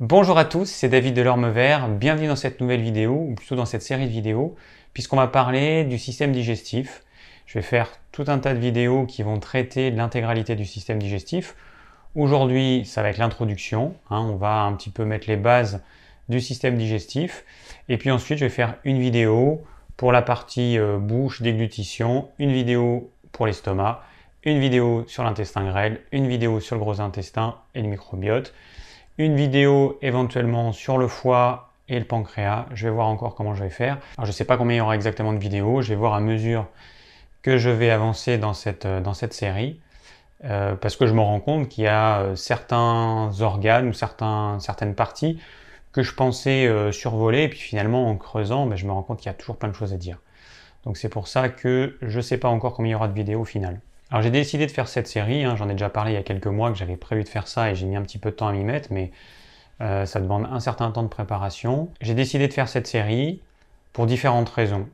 Bonjour à tous, c'est David Delorme Vert. Bienvenue dans cette nouvelle vidéo, ou plutôt dans cette série de vidéos, puisqu'on va parler du système digestif. Je vais faire tout un tas de vidéos qui vont traiter l'intégralité du système digestif. Aujourd'hui, ça va être l'introduction. Hein. on va un petit peu mettre les bases du système digestif. Et puis ensuite, je vais faire une vidéo pour la partie euh, bouche, déglutition, une vidéo pour l'estomac, une vidéo sur l'intestin grêle, une vidéo sur le gros intestin et le microbiote, une vidéo éventuellement sur le foie et le pancréas. Je vais voir encore comment je vais faire. Alors je ne sais pas combien il y aura exactement de vidéos, je vais voir à mesure que je vais avancer dans cette, euh, série. Euh, parce que je me rends compte qu'il y a euh, certains organes ou certaines parties que je pensais survoler, et puis finalement en creusant, ben, je me rends compte qu'il y a toujours plein de choses à dire. Donc c'est pour ça que je ne sais pas encore combien il y aura de vidéos au final. Alors j'ai décidé de faire cette série, hein. j'en ai déjà parlé il y a quelques mois que j'avais prévu de faire ça et j'ai mis un petit peu de temps à m'y mettre, mais euh, ça demande un certain temps de préparation. J'ai décidé de faire cette série pour différentes raisons.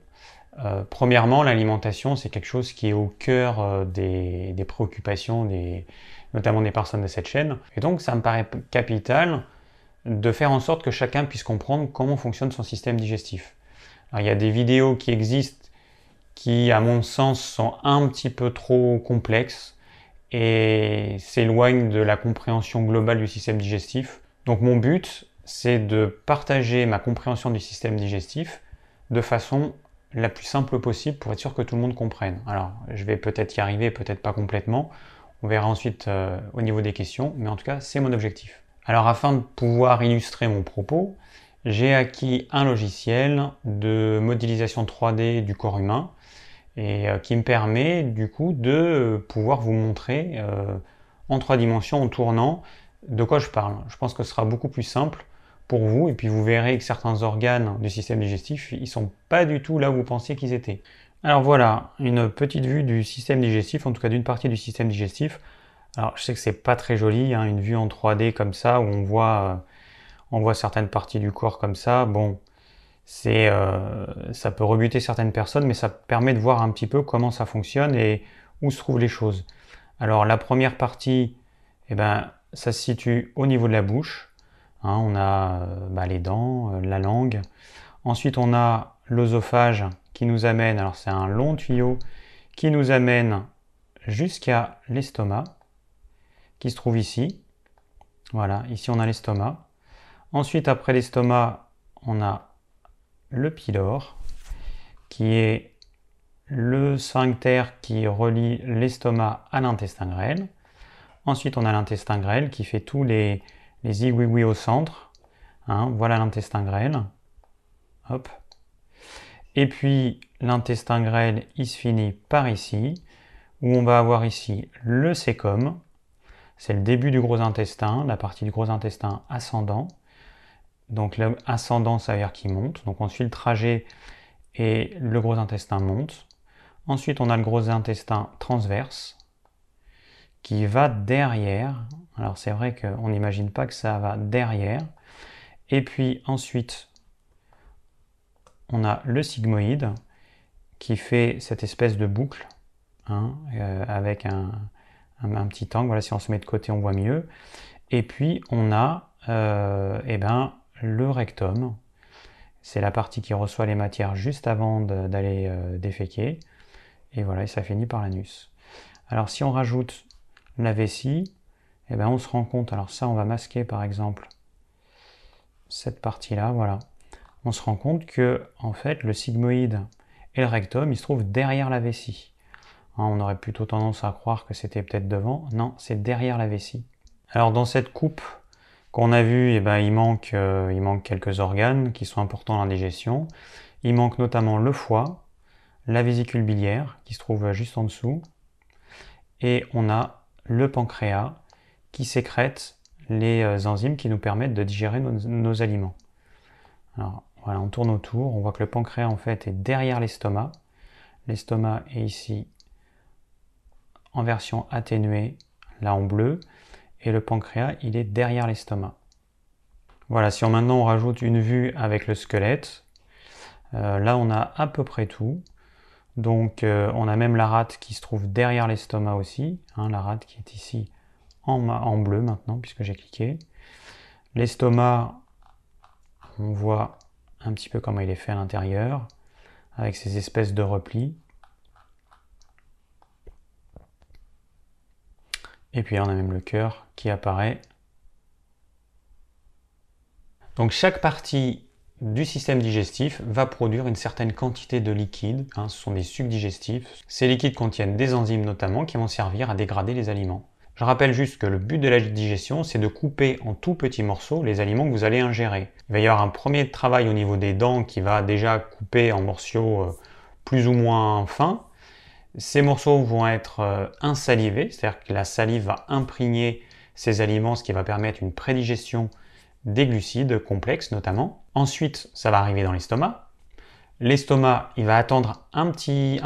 Euh, premièrement, l'alimentation, c'est quelque chose qui est au cœur euh, des, préoccupations, notamment des personnes de cette chaîne. Et donc, ça me paraît capital de faire en sorte que chacun puisse comprendre comment fonctionne son système digestif. il y a des vidéos qui existent qui, à mon sens, sont un petit peu trop complexes et s'éloignent de la compréhension globale du système digestif. Donc mon but, c'est de partager ma compréhension du système digestif de façon la plus simple possible pour être sûr que tout le monde comprenne. Alors, je vais peut-être y arriver, peut-être pas complètement. On verra ensuite euh, au niveau des questions, mais en tout cas, c'est mon objectif. Alors, afin de pouvoir illustrer mon propos, j'ai acquis un logiciel de modélisation 3D du corps humain et euh, qui me permet du coup de pouvoir vous montrer euh, en trois dimensions en tournant de quoi je parle. Je pense que ce sera beaucoup plus simple pour vous et puis vous verrez que certains organes du système digestif ils sont pas du tout là où vous pensiez qu'ils étaient. Alors voilà, une petite vue du système digestif, en tout cas d'une partie du système digestif. Alors je sais que c'est pas très joli, hein, une vue en 3D comme ça où on voit, euh, on voit certaines parties du corps comme ça. Bon, c'est, euh, ça peut rebuter certaines personnes, mais ça permet de voir un petit peu comment ça fonctionne et où se trouvent les choses. Alors la première partie, eh ben, ça se situe au niveau de la bouche. Hein, on a euh, bah, les dents, euh, la langue. Ensuite, on a l'œsophage qui nous amène, alors c'est un long tuyau qui nous amène jusqu'à l'estomac, qui se trouve ici. Voilà, ici on a l'estomac. Ensuite, après l'estomac, on a le pylore, qui est le sphincter qui relie l'estomac à l'intestin grêle. Ensuite, on a l'intestin grêle qui fait tous les, les au centre. Hein. voilà l'intestin grêle. Hop. Et puis, l'intestin grêle, il se finit par ici, où on va avoir ici le sécom. C'est le début du gros intestin, la partie du gros intestin ascendant. Donc l'ascendant, ça veut dire qu'il monte. Donc on suit le trajet et le gros intestin monte. Ensuite, on a le gros intestin transverse qui va derrière. Alors c'est vrai qu'on n'imagine pas que ça va derrière. Et puis ensuite, on a le sigmoïde qui fait cette espèce de boucle hein, euh, avec un, petit angle. Voilà, si on se met de côté, on voit mieux. Et puis on a euh, eh ben, le rectum. C'est la partie qui reçoit les matières juste avant d'aller euh, déféquer. Et voilà, et ça finit par l'anus. Alors si on rajoute la vessie, eh ben on se rend compte, alors ça on va masquer par exemple cette partie-là, voilà. On se rend compte que en fait le sigmoïde et le rectum, ils se trouvent derrière la vessie. Hein, on aurait plutôt tendance à croire que c'était peut-être devant. Non, c'est derrière la vessie. Alors dans cette coupe qu'on a vu, eh ben, il, manque, euh, il manque quelques organes qui sont importants dans la digestion. Il manque notamment le foie, la vésicule biliaire qui se trouve juste en dessous, et on a le pancréas qui sécrète les euh, enzymes qui nous permettent de digérer nos, aliments. Alors voilà, on tourne autour, on voit que le pancréas en fait est derrière l'estomac. L'estomac est ici en version atténuée, là en bleu, et le pancréas, il est derrière l'estomac. Voilà, si on, maintenant on rajoute une vue avec le squelette, euh, là on a à peu près tout. Donc euh, on a même la rate qui se trouve derrière l'estomac aussi, hein, la rate qui est ici en, en, bleu maintenant puisque j'ai cliqué. L'estomac, on voit un petit peu comment il est fait à l'intérieur, avec ces espèces de replis. Et puis on a même le cœur qui apparaît. Donc chaque partie du système digestif va produire une certaine quantité de liquide. Hein, ce sont des sucs digestifs. Ces liquides contiennent des enzymes notamment qui vont servir à dégrader les aliments. Je rappelle juste que le but de la digestion, c'est de couper en tout petits morceaux les aliments que vous allez ingérer. Il va y avoir un premier travail au niveau des dents qui va déjà couper en morceaux euh, plus ou moins fins. Ces morceaux vont être euh, insalivés, c'est-à-dire que la salive va imprégner ces aliments, ce qui va permettre une prédigestion des glucides complexes notamment. Ensuite, ça va arriver dans l'estomac. L'estomac, il va attendre un,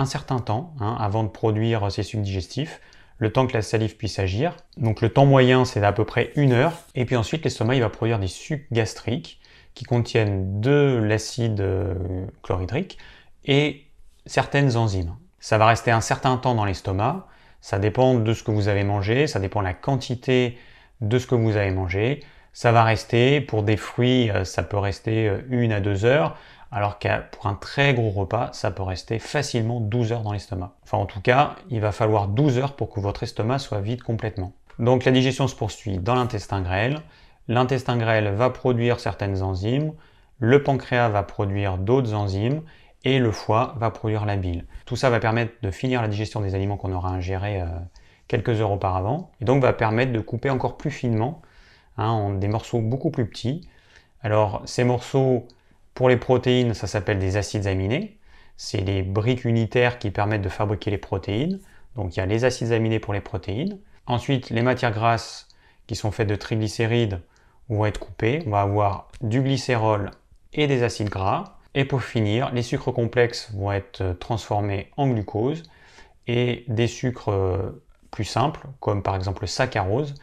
certain temps hein, avant de produire ses sucs digestifs, le temps que la salive puisse agir. Donc le temps moyen, c'est d'à peu près une heure. Et puis ensuite, l'estomac, il va produire des sucs gastriques qui contiennent de l'acide euh, chlorhydrique et certaines enzymes. Ça va rester un certain temps dans l'estomac. Ça dépend de ce que vous avez mangé, ça dépend de la quantité de ce que vous avez mangé ça va rester. Pour des fruits, euh, ça peut rester euh, une à deux heures, alors que pour un très gros repas, ça peut rester facilement 12 heures dans l'estomac. Enfin, en tout cas, il va falloir 12 heures pour que votre estomac soit vide complètement. Donc la digestion se poursuit dans l'intestin grêle. L'intestin grêle va produire certaines enzymes, le pancréas va produire d'autres enzymes et le foie va produire la bile. Tout ça va permettre de finir la digestion des aliments qu'on aura ingérés euh, quelques heures auparavant et donc va permettre de couper encore plus finement Hein, en des morceaux beaucoup plus petits. Alors ces morceaux, pour les protéines, ça s'appelle des acides aminés. C'est les briques unitaires qui permettent de fabriquer les protéines. Donc il y a les acides aminés pour les protéines. Ensuite, les matières grasses qui sont faites de triglycérides vont être coupées. On va avoir du glycérol et des acides gras. Et pour finir, les sucres complexes vont être transformés en glucose et des sucres euh, plus simples, comme par exemple le saccharose,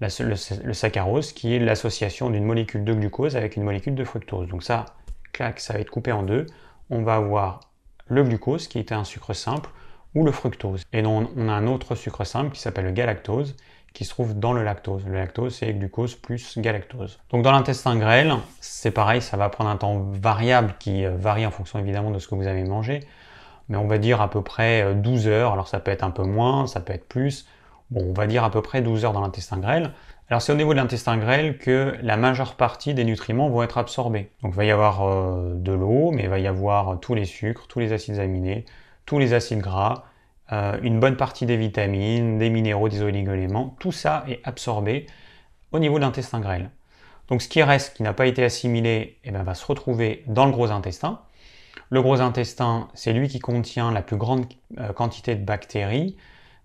le, saccharose, qui est l'association d'une molécule de glucose avec une molécule de fructose. Donc ça, clac, ça va être coupé en deux. On va avoir le glucose, qui est un sucre simple, ou le fructose. Et donc on a un autre sucre simple qui s'appelle le galactose, qui se trouve dans le lactose. Le lactose, c'est glucose plus galactose. Donc dans l'intestin grêle, c'est pareil, ça va prendre un temps variable qui euh, varie en fonction évidemment de ce que vous avez mangé. Mais on va dire à peu près 12 euh, heures. Alors ça peut être un peu moins, ça peut être plus. Bon, on va dire à peu près 12 heures dans l'intestin grêle. Alors c'est au niveau de l'intestin grêle que la majeure partie des nutriments vont être absorbés. Donc il va y avoir euh, de l'eau, mais il va y avoir tous les sucres, tous les acides aminés, tous les acides gras, euh, une bonne partie des vitamines, des minéraux, des oligoéléments. Tout ça est absorbé au niveau de l'intestin grêle. Donc ce qui reste, qui n'a pas été assimilé, eh ben, va se retrouver dans le gros intestin. Le gros intestin, c'est lui qui contient la plus grande euh, quantité de bactéries,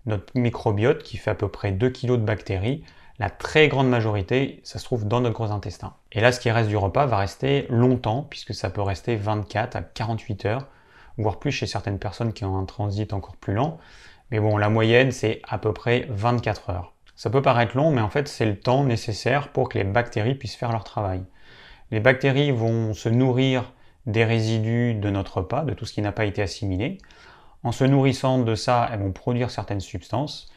notre microbiote qui fait à peu près 2 kg de bactéries, la très grande majorité, ça se trouve dans notre gros intestin. Et là, ce qui reste du repas va rester longtemps, puisque ça peut rester 24 à 48 heures, voire plus chez certaines personnes qui ont un transit encore plus lent. Mais bon, la moyenne, c'est à peu près 24 heures. Ça peut paraître long, mais en fait, c'est le temps nécessaire pour que les bactéries puissent faire leur travail. Les bactéries vont se nourrir des résidus de notre repas, de tout ce qui n'a pas été assimilé. En se nourrissant de ça, elles vont produire certaines substances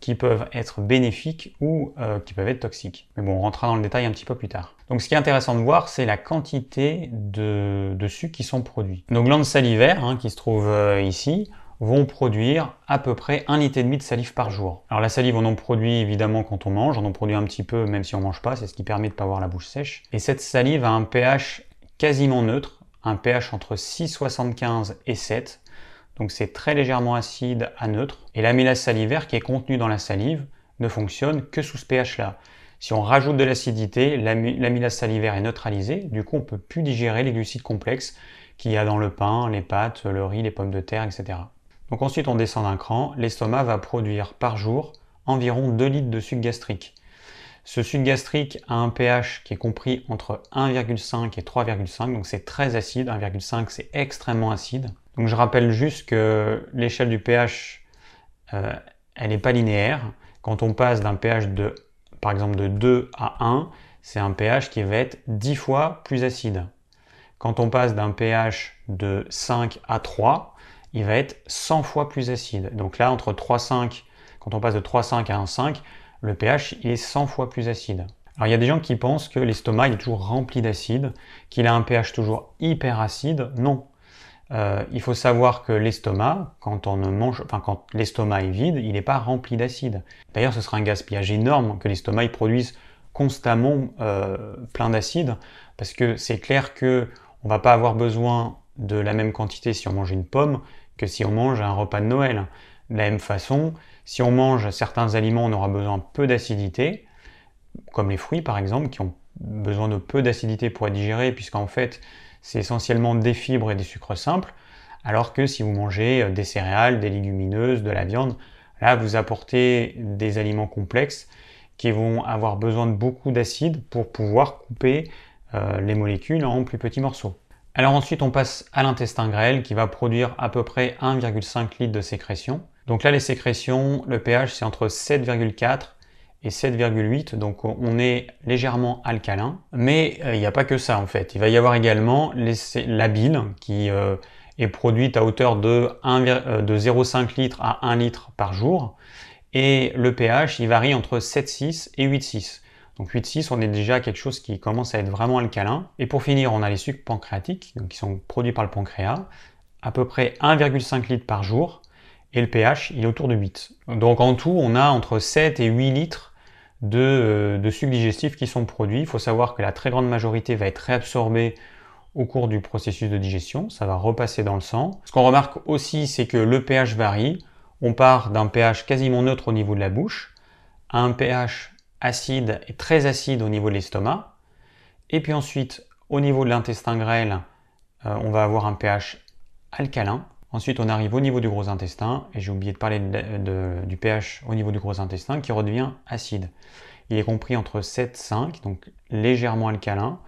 qui peuvent être bénéfiques ou euh, qui peuvent être toxiques. Mais bon, on rentrera dans le détail un petit peu plus tard. Donc ce qui est intéressant de voir, c'est la quantité de, sucre qui sont produits. Nos glandes salivaires, hein, qui se trouvent euh, ici, vont produire à peu près un litre et demi de salive par jour. Alors la salive, on en produit évidemment quand on mange, on en produit un petit peu même si on mange pas, c'est ce qui permet de ne pas avoir la bouche sèche. Et cette salive a un pH quasiment neutre, un pH entre 6,75 et 7, donc c'est très légèrement acide à neutre. Et l'amylase salivaire qui est contenue dans la salive ne fonctionne que sous ce pH-là. Si on rajoute de l'acidité, l'amylase salivaire est neutralisée, du coup on ne peut plus digérer les glucides complexes qu'il y a dans le pain, les pâtes, le riz, les pommes de terre, etc. Donc ensuite on descend d'un cran, l'estomac va produire par jour environ 2 litres de sucre gastrique. Ce sucre gastrique a un pH qui est compris entre 1,5 et 3,5, donc c'est très acide. 1,5 c'est extrêmement acide. Donc je rappelle juste que l'échelle du pH, euh, elle n'est pas linéaire. Quand on passe d'un pH de, par exemple, de 2 à 1, c'est un pH qui va être 10 fois plus acide. Quand on passe d'un pH de 5 à 3, il va être 100 fois plus acide. Donc là, entre 3,5, quand on passe de 3,5 à 1,5, le pH est 100 fois plus acide. Alors il y a des gens qui pensent que l'estomac est toujours rempli d'acide, qu'il a un pH toujours hyper acide. Non. Euh, il faut savoir que l'estomac, quand on mange, enfin quand l'estomac est vide, il n'est pas rempli d'acide. D'ailleurs, ce sera un gaspillage énorme que l'estomac produise constamment euh, plein d'acide, parce que c'est clair que on va pas avoir besoin de la même quantité si on mange une pomme que si on mange un repas de Noël. De la même façon, si on mange certains aliments, on aura besoin peu d'acidité, comme les fruits par exemple, qui ont besoin de peu d'acidité pour être digérés, puisqu'en fait, c'est essentiellement des fibres et des sucres simples, alors que si vous mangez euh, des céréales, des légumineuses, de la viande, là, vous apportez des aliments complexes qui vont avoir besoin de beaucoup d'acide pour pouvoir couper euh, les molécules en plus petits morceaux. Alors ensuite, on passe à l'intestin grêle qui va produire à peu près 1,5 litre de sécrétion. Donc là, les sécrétions, le pH, c'est entre 7,4 et 7,8, donc on est légèrement alcalin. Mais euh, il n'y a pas que ça en fait. Il va y avoir également la bile qui euh, est produite à hauteur de, euh, de 0,5 litre à 1 litre par jour. Et le pH, il varie entre 7,6 et 8,6. Donc 8,6, on est déjà quelque chose qui commence à être vraiment alcalin. Et pour finir, on a les sucres pancréatiques, qui sont produits par le pancréas, à peu près 1,5 litre par jour et le pH il est autour de 8. Donc en tout, on a entre 7 et 8 litres de, euh, de sucres digestifs qui sont produits. Il faut savoir que la très grande majorité va être réabsorbée au cours du processus de digestion, ça va repasser dans le sang. Ce qu'on remarque aussi, c'est que le pH varie. On part d'un pH quasiment neutre au niveau de la bouche à un pH acide et très acide au niveau de l'estomac. Et puis ensuite, au niveau de l'intestin grêle, euh, on va avoir un pH alcalin Ensuite, on arrive au niveau du gros intestin, et j'ai oublié de parler du pH au niveau du gros intestin, qui redevient acide. Il est compris entre 7,5, donc légèrement alcalin,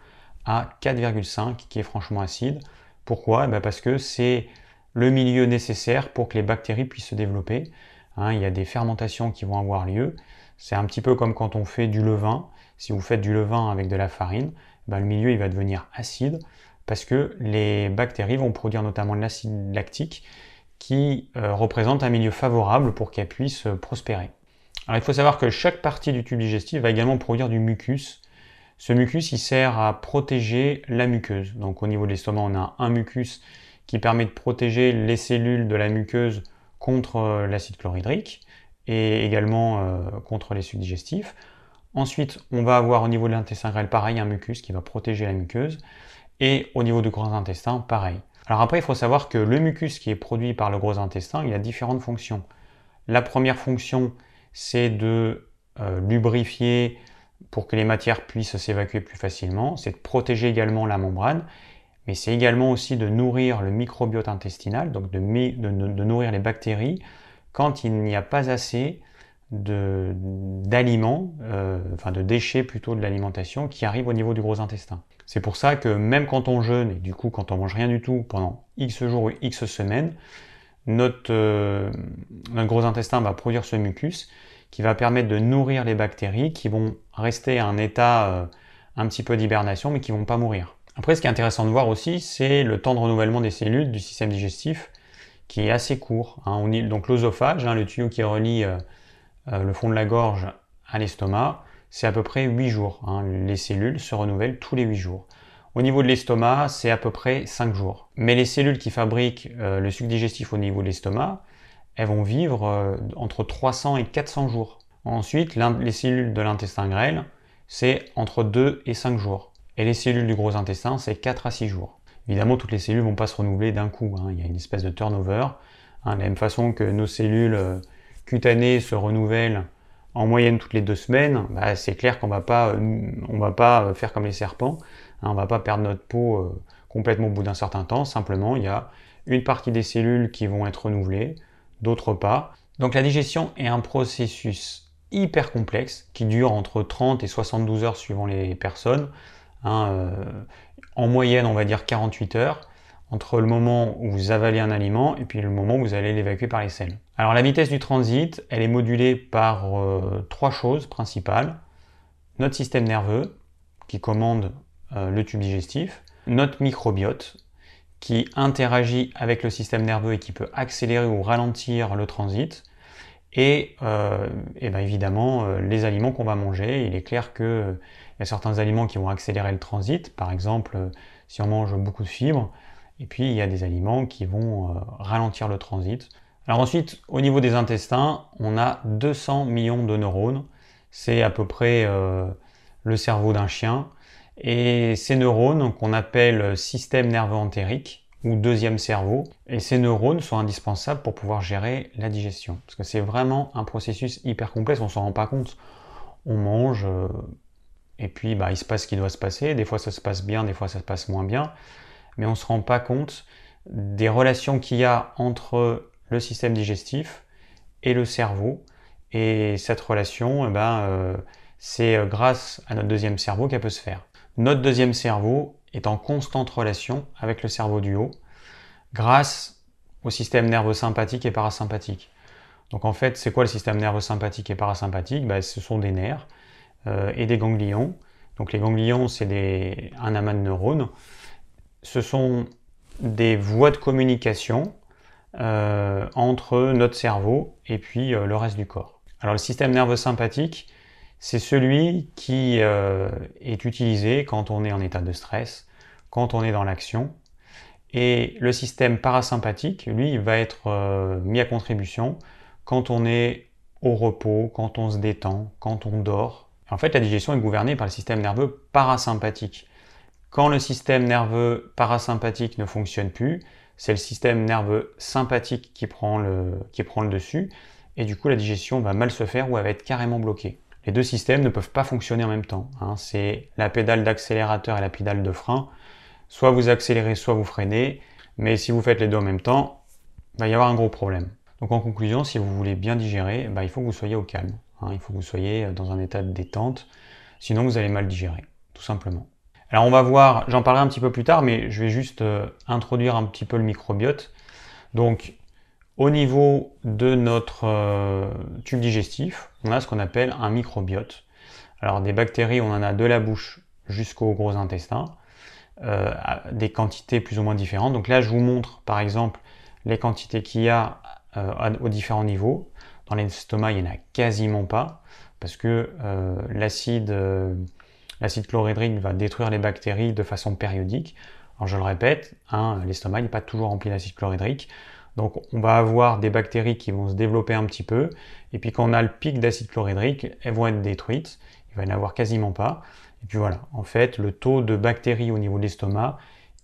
à 4,5, qui est franchement acide. Pourquoi? Eh ben, Parce que c'est le milieu nécessaire pour que les bactéries puissent se développer. Hein, il y a des fermentations qui vont avoir lieu. C'est un petit peu comme quand on fait du levain. Si vous faites du levain avec de la farine, ben, le milieu il va devenir acide parce que les bactéries vont produire notamment de l'acide lactique qui euh, représente un milieu favorable pour qu'elles puissent euh, prospérer. Alors il faut savoir que chaque partie du tube digestif va également produire du mucus. Ce mucus, il sert à protéger la muqueuse. Donc au niveau de l'estomac, on a un mucus qui permet de protéger les cellules de la muqueuse contre euh, l'acide chlorhydrique et également contre les sucs digestifs. Ensuite, on va avoir au niveau de l'intestin grêle pareil un mucus qui va protéger la muqueuse. Et au niveau du gros intestin, pareil. Alors après, il faut savoir que le mucus qui est produit par le gros intestin, il a différentes fonctions. La première fonction, c'est de euh, lubrifier pour que les matières puissent s'évacuer plus facilement, c'est de protéger également la membrane, mais c'est également aussi de nourrir le microbiote intestinal, donc de, nourrir les bactéries quand il n'y a pas assez d'aliments, euh, enfin de déchets plutôt de l'alimentation qui arrivent au niveau du gros intestin. C'est pour ça que même quand on jeûne, et du coup quand on mange rien du tout pendant X jours ou X semaines, notre, euh, gros intestin va produire ce mucus qui va permettre de nourrir les bactéries qui vont rester à un état euh, un petit peu d'hibernation mais qui vont pas mourir. Après, ce qui est intéressant de voir aussi, c'est le temps de renouvellement des cellules du système digestif qui est assez court. Hein. donc l'osophage, hein, le tuyau qui relie euh, le fond de la gorge à l'estomac, c'est à peu près 8 jours. Hein. Les cellules se renouvellent tous les 8 jours. Au niveau de l'estomac, c'est à peu près 5 jours. Mais les cellules qui fabriquent euh, le sucre digestif au niveau de l'estomac, elles vont vivre euh, entre 300 et 400 jours. Ensuite, les cellules de l'intestin grêle, c'est entre 2 et 5 jours. Et les cellules du gros intestin, c'est 4 à 6 jours. Évidemment, toutes les cellules ne vont pas se renouveler d'un coup. Hein. Il y a une espèce de turnover. Hein, de la même façon que nos cellules euh, cutanées se renouvellent en moyenne toutes les deux semaines, bah, c'est clair qu'on va pas, euh, va pas euh, faire comme les serpents. Hein, on va pas perdre notre peau euh, complètement au bout d'un certain temps. Simplement, il y a une partie des cellules qui vont être renouvelées, d'autres pas. Donc la digestion est un processus hyper complexe qui dure entre 30 et 72 heures suivant les personnes. Hein, en moyenne, on va dire 48 heures entre le moment où vous avalez un aliment et puis le moment où vous allez l'évacuer par les selles. Alors la vitesse du transit, elle est modulée par euh, trois choses principales. Notre système nerveux, qui commande euh, le tube digestif, notre microbiote, qui interagit avec le système nerveux et qui peut accélérer ou ralentir le transit, et, et ben évidemment les aliments qu'on va manger. Il est clair qu'il y a certains aliments qui vont accélérer le transit, par exemple si on mange beaucoup de fibres, et puis il y a des aliments qui vont ralentir le transit. Alors ensuite, au niveau des intestins, on a 200 millions de neurones. C'est à peu près euh, le cerveau d'un chien. Et ces neurones, qu'on appelle système nerveux entérique ou deuxième cerveau, et ces neurones sont indispensables pour pouvoir gérer la digestion. Parce que c'est vraiment un processus hyper complexe, on s'en rend pas compte. On mange, euh, et puis bah, il se passe ce qui doit se passer. Des fois ça se passe bien, des fois ça se passe moins bien. Mais on ne se rend pas compte des relations qu'il y a entre le système digestif et le cerveau. Et cette relation, eh ben, euh, c'est euh, grâce à notre deuxième cerveau qu'elle peut se faire. Notre deuxième cerveau est en constante relation avec le cerveau du haut grâce au système nerveux sympathique et parasympathique. Donc en fait, c'est quoi le système nerveux sympathique et parasympathique? Ben, Ce sont des nerfs euh, et des ganglions. Donc les ganglions, c'est un amas de neurones. Ce sont des voies de communication euh, entre notre cerveau et puis euh, le reste du corps. Alors le système nerveux sympathique, c'est celui qui euh, est utilisé quand on est en état de stress, quand on est dans l'action. Et le système parasympathique, lui, va être mis à contribution quand on est au repos, quand on se détend, quand on dort. En fait, la digestion est gouvernée par le système nerveux parasympathique. Quand le système nerveux parasympathique ne fonctionne plus, c'est le système nerveux sympathique qui prend, le, dessus, et du coup la digestion va mal se faire ou elle va être carrément bloquée. Les deux systèmes ne peuvent pas fonctionner en même temps. Hein. C'est la pédale d'accélérateur et la pédale de frein. Soit vous accélérez, soit vous freinez, mais si vous faites les deux en même temps, il va y avoir un gros problème. Donc en conclusion, si vous voulez bien digérer, bah, il faut que vous soyez au calme. Hein. Il faut que vous soyez dans un état de détente, sinon vous allez mal digérer, tout simplement. Alors on va voir, j'en parlerai un petit peu plus tard, mais je vais juste euh, introduire un petit peu le microbiote. Donc au niveau de notre euh, tube digestif, on a ce qu'on appelle un microbiote. Alors des bactéries, on en a de la bouche jusqu'au gros intestin, euh, des quantités plus ou moins différentes. Donc là, je vous montre par exemple les quantités qu'il y a aux différents niveaux. Dans l'estomac, il n'y en a quasiment pas, parce que l'acide L'acide chlorhydrique va détruire les bactéries de façon périodique. Alors je le répète, hein, l'estomac n'est pas toujours rempli d'acide chlorhydrique. Donc on va avoir des bactéries qui vont se développer un petit peu. Et puis quand on a le pic d'acide chlorhydrique, elles vont être détruites. Il va n'y en avoir quasiment pas. Et puis voilà, en fait, le taux de bactéries au niveau de l'estomac,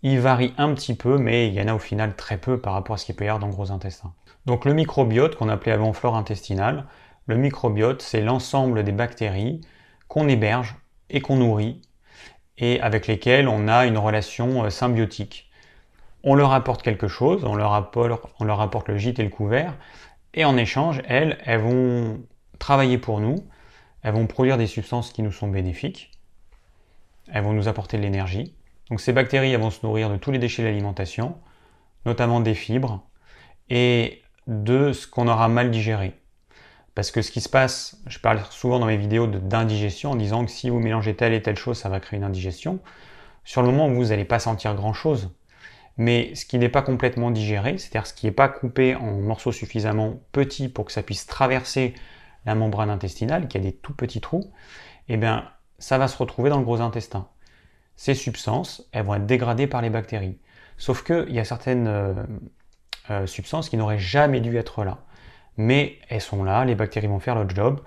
il varie un petit peu, mais il y en a au final très peu par rapport à ce qu'il peut y avoir dans le gros intestin. Donc le microbiote, qu'on appelait avant flore intestinale, le microbiote, c'est l'ensemble des bactéries qu'on héberge et qu'on nourrit et avec lesquels on a une relation euh, symbiotique. On leur apporte quelque chose, on leur apporte, le gîte et le couvert, et en échange, elles, elles vont travailler pour nous, elles vont produire des substances qui nous sont bénéfiques, elles vont nous apporter de l'énergie. Donc ces bactéries elles vont se nourrir de tous les déchets de l'alimentation, notamment des fibres, et de ce qu'on aura mal digéré. Parce que ce qui se passe, je parle souvent dans mes vidéos d'indigestion en disant que si vous mélangez telle et telle chose, ça va créer une indigestion. Sur le moment, vous n'allez pas sentir grand-chose. Mais ce qui n'est pas complètement digéré, c'est-à-dire ce qui n'est pas coupé en morceaux suffisamment petits pour que ça puisse traverser la membrane intestinale, qui a des tout petits trous, eh bien, ça va se retrouver dans le gros intestin. Ces substances, elles vont être dégradées par les bactéries. Sauf qu'il y a certaines euh, euh, substances qui n'auraient jamais dû être là mais elles sont là, les bactéries vont faire leur job,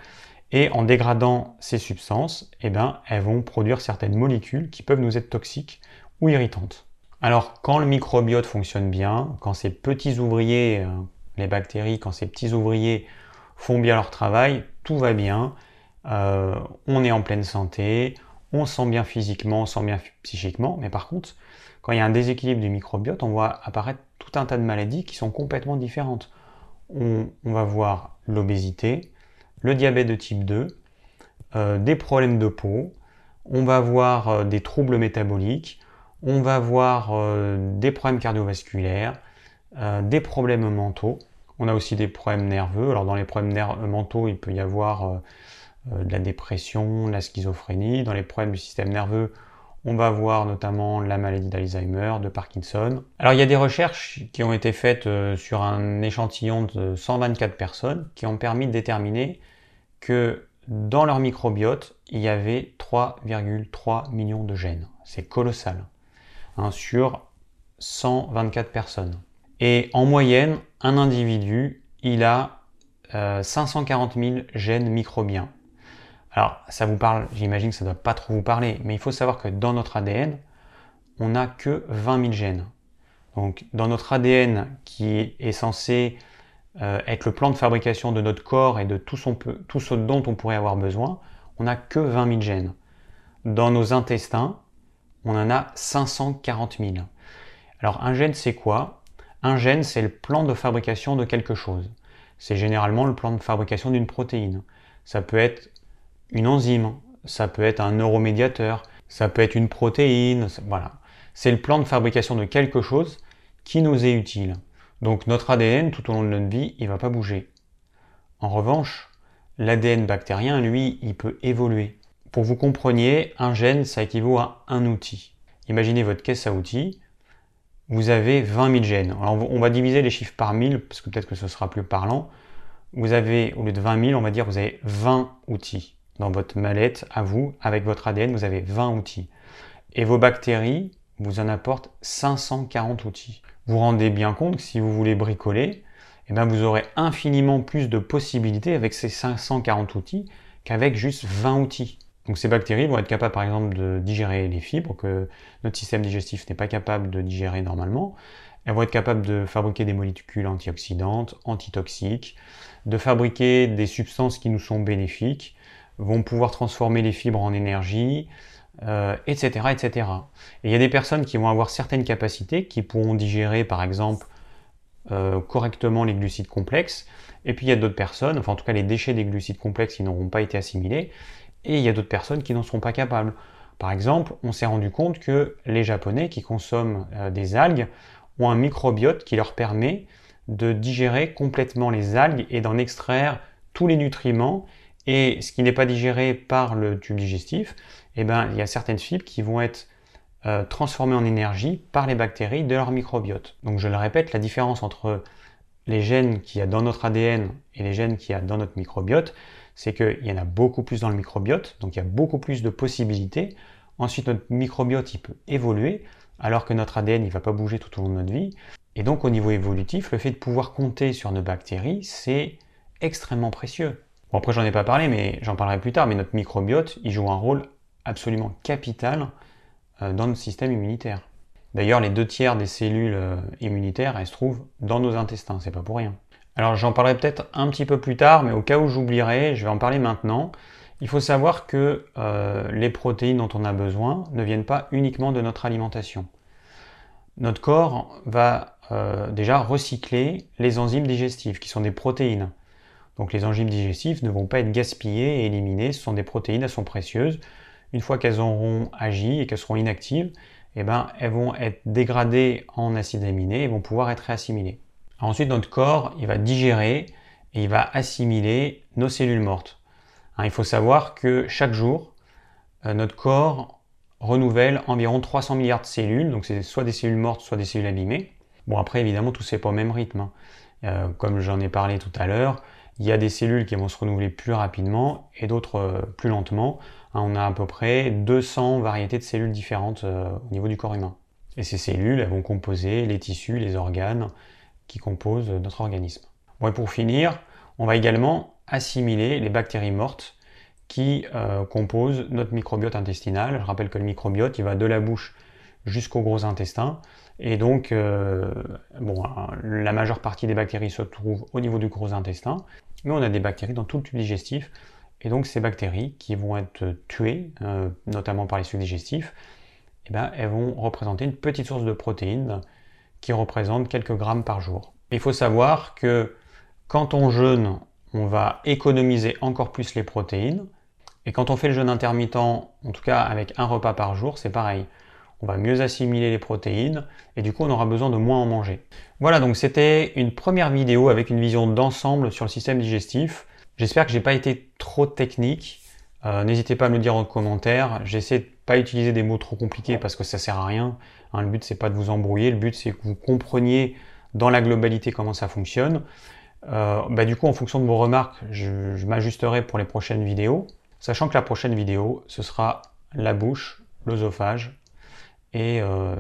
et en dégradant ces substances, eh ben, elles vont produire certaines molécules qui peuvent nous être toxiques ou irritantes. Alors quand le microbiote fonctionne bien, quand ces petits ouvriers, euh, les bactéries, quand ces petits ouvriers font bien leur travail, tout va bien, euh, on est en pleine santé, on sent bien physiquement, on sent bien psychiquement, mais par contre, quand il y a un déséquilibre du microbiote, on voit apparaître tout un tas de maladies qui sont complètement différentes on, va voir l'obésité, le diabète de type 2, euh, des problèmes de peau, on va voir euh, des troubles métaboliques, on va voir euh, des problèmes cardiovasculaires, des problèmes mentaux. On a aussi des problèmes nerveux. Alors dans les problèmes mentaux, il peut y avoir de la dépression, de la schizophrénie. Dans les problèmes du système nerveux, On va voir notamment la maladie d'Alzheimer, de Parkinson. Alors il y a des recherches qui ont été faites euh, sur un échantillon de 124 personnes qui ont permis de déterminer que dans leur microbiote, il y avait 3,3 millions de gènes. C'est colossal. Hein, sur 124 personnes. Et en moyenne, un individu, il a 540 euh, 000 gènes microbiens. Alors, ça vous parle, j'imagine que ça ne doit pas trop vous parler, mais il faut savoir que dans notre ADN, on n'a que 20 000 gènes. Donc, dans notre ADN, qui est censé euh, être le plan de fabrication de notre corps et de tout, tout ce dont on pourrait avoir besoin, on n'a que 20 000 gènes. Dans nos intestins, on en a 540 000. Alors, un gène, c'est quoi? Un gène, c'est le plan de fabrication de quelque chose. C'est généralement le plan de fabrication d'une protéine. Ça peut être une enzyme, ça peut être un neuromédiateur, ça peut être une protéine, voilà. C'est le plan de fabrication de quelque chose qui nous est utile. Donc notre ADN, tout au long de notre vie, il ne va pas bouger. En revanche, l'ADN bactérien, lui, il peut évoluer. Pour vous compreniez, un gène, ça équivaut à un outil. Imaginez votre caisse à outils, vous avez 20 000 gènes. Alors on va diviser les chiffres par 1000, parce que peut-être que ce sera plus parlant. Vous avez, au lieu de 20 000, on va dire, vous avez 20 outils dans votre mallette, à vous, avec votre ADN, vous avez 20 outils. Et vos bactéries vous en apportent 540 outils. Vous vous rendez bien compte que si vous voulez bricoler, eh bien vous aurez infiniment plus de possibilités avec ces 540 outils qu'avec juste 20 outils. Donc ces bactéries vont être capables par exemple de digérer les fibres que notre système digestif n'est pas capable de digérer normalement. Elles vont être capables de fabriquer des molécules antioxydantes, antitoxiques, de fabriquer des substances qui nous sont bénéfiques, vont pouvoir transformer les fibres en énergie, etc., euh, etc. Et il y a des personnes qui vont avoir certaines capacités, qui pourront digérer par exemple euh, correctement les glucides complexes, et puis il y a d'autres personnes, enfin en tout cas les déchets des glucides complexes qui n'auront pas été assimilés, et il y a d'autres personnes qui n'en seront pas capables. Par exemple, on s'est rendu compte que les Japonais qui consomment euh, des algues ont un microbiote qui leur permet de digérer complètement les algues et d'en extraire tous les nutriments et ce qui n'est pas digéré par le tube digestif, eh ben, il y a certaines fibres qui vont être euh, transformées en énergie par les bactéries de leur microbiote. Donc je le répète, la différence entre les gènes qu'il y a dans notre ADN et les gènes qu'il y a dans notre microbiote, c'est qu'il y en a beaucoup plus dans le microbiote, donc il y a beaucoup plus de possibilités. Ensuite, notre microbiote, il peut évoluer, alors que notre ADN, il ne va pas bouger tout au long de notre vie. Et donc, au niveau évolutif, le fait de pouvoir compter sur nos bactéries, c'est extrêmement précieux. Bon, après, j'en ai pas parlé, mais j'en parlerai plus tard, mais notre microbiote, il joue un rôle absolument capital euh, dans notre système immunitaire. D'ailleurs, les deux tiers des cellules euh, immunitaires, elles se trouvent dans nos intestins, c'est pas pour rien. Alors, j'en parlerai peut-être un petit peu plus tard, mais au cas où j'oublierai, je vais en parler maintenant. Il faut savoir que euh, les protéines dont on a besoin ne viennent pas uniquement de notre alimentation. Notre corps va déjà recycler les enzymes digestives, qui sont des protéines. Donc les enzymes digestifs ne vont pas être gaspillées et éliminées, ce sont des protéines, elles sont précieuses. Une fois qu'elles auront agi et qu'elles seront inactives, eh ben, elles vont être dégradées en acides aminés et vont pouvoir être réassimilées. ensuite, notre corps, il va digérer et il va assimiler nos cellules mortes. Hein, il faut savoir que chaque jour, euh, notre corps renouvelle environ 300 milliards de cellules, donc c'est soit des cellules mortes, soit des cellules abîmées. Bon, après, évidemment, tout c'est pas au même rythme. Hein. Euh, comme j'en ai parlé tout à l'heure, il y a des cellules qui vont se renouveler plus rapidement et d'autres euh, plus lentement. Hein, on a à peu près 200 variétés de cellules différentes euh, au niveau du corps humain. Et ces cellules, vont composer les tissus, les organes qui composent notre organisme. Bon, pour finir, on va également assimiler les bactéries mortes qui euh, composent notre microbiote intestinal. Je rappelle que le microbiote, il va de la bouche jusqu'au gros intestin. Et donc, bon, la majeure partie des bactéries se trouvent au niveau du gros intestin mais on a des bactéries dans tout le tube digestif. Et donc ces bactéries qui vont être tuées, euh, notamment par les sucs digestifs, eh ben, elles vont représenter une petite source de protéines qui représente quelques grammes par jour. Il faut savoir que quand on jeûne, on va économiser encore plus les protéines. Et quand on fait le jeûne intermittent, en tout cas avec un repas par jour, c'est pareil on va mieux assimiler les protéines et du coup on aura besoin de moins en manger. Voilà donc c'était une première vidéo avec une vision d'ensemble sur le système digestif. J'espère que j'ai pas été trop technique. Euh, n'hésitez pas à me le dire en commentaire. J'essaie de pas utiliser des mots trop compliqués parce que ça sert à rien. Hein, le but c'est pas de vous embrouiller, le but c'est que vous compreniez dans la globalité comment ça fonctionne. Euh, bah, du coup, en fonction de vos remarques, je, m'ajusterai pour les prochaines vidéos, sachant que la prochaine vidéo, ce sera la bouche, l'œsophage, et, euh,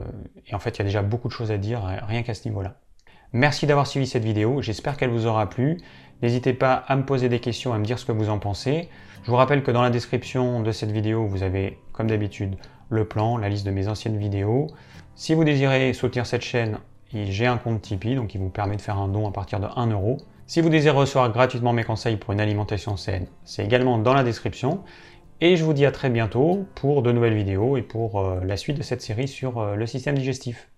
et en fait, il y a déjà beaucoup de choses à dire rien qu'à ce niveau-là. Merci d'avoir suivi cette vidéo, j'espère qu'elle vous aura plu. N'hésitez pas à me poser des questions, à me dire ce que vous en pensez. Je vous rappelle que dans la description de cette vidéo, vous avez, comme d'habitude, le plan, la liste de mes anciennes vidéos. Si vous désirez soutenir cette chaîne, j'ai un compte Tipeee, donc il vous permet de faire un don à partir de 1 euro. Si vous désirez recevoir gratuitement mes conseils pour une alimentation saine, c'est également dans la description. Et je vous dis à très bientôt pour de nouvelles vidéos et pour euh, la suite de cette série sur euh, le système digestif.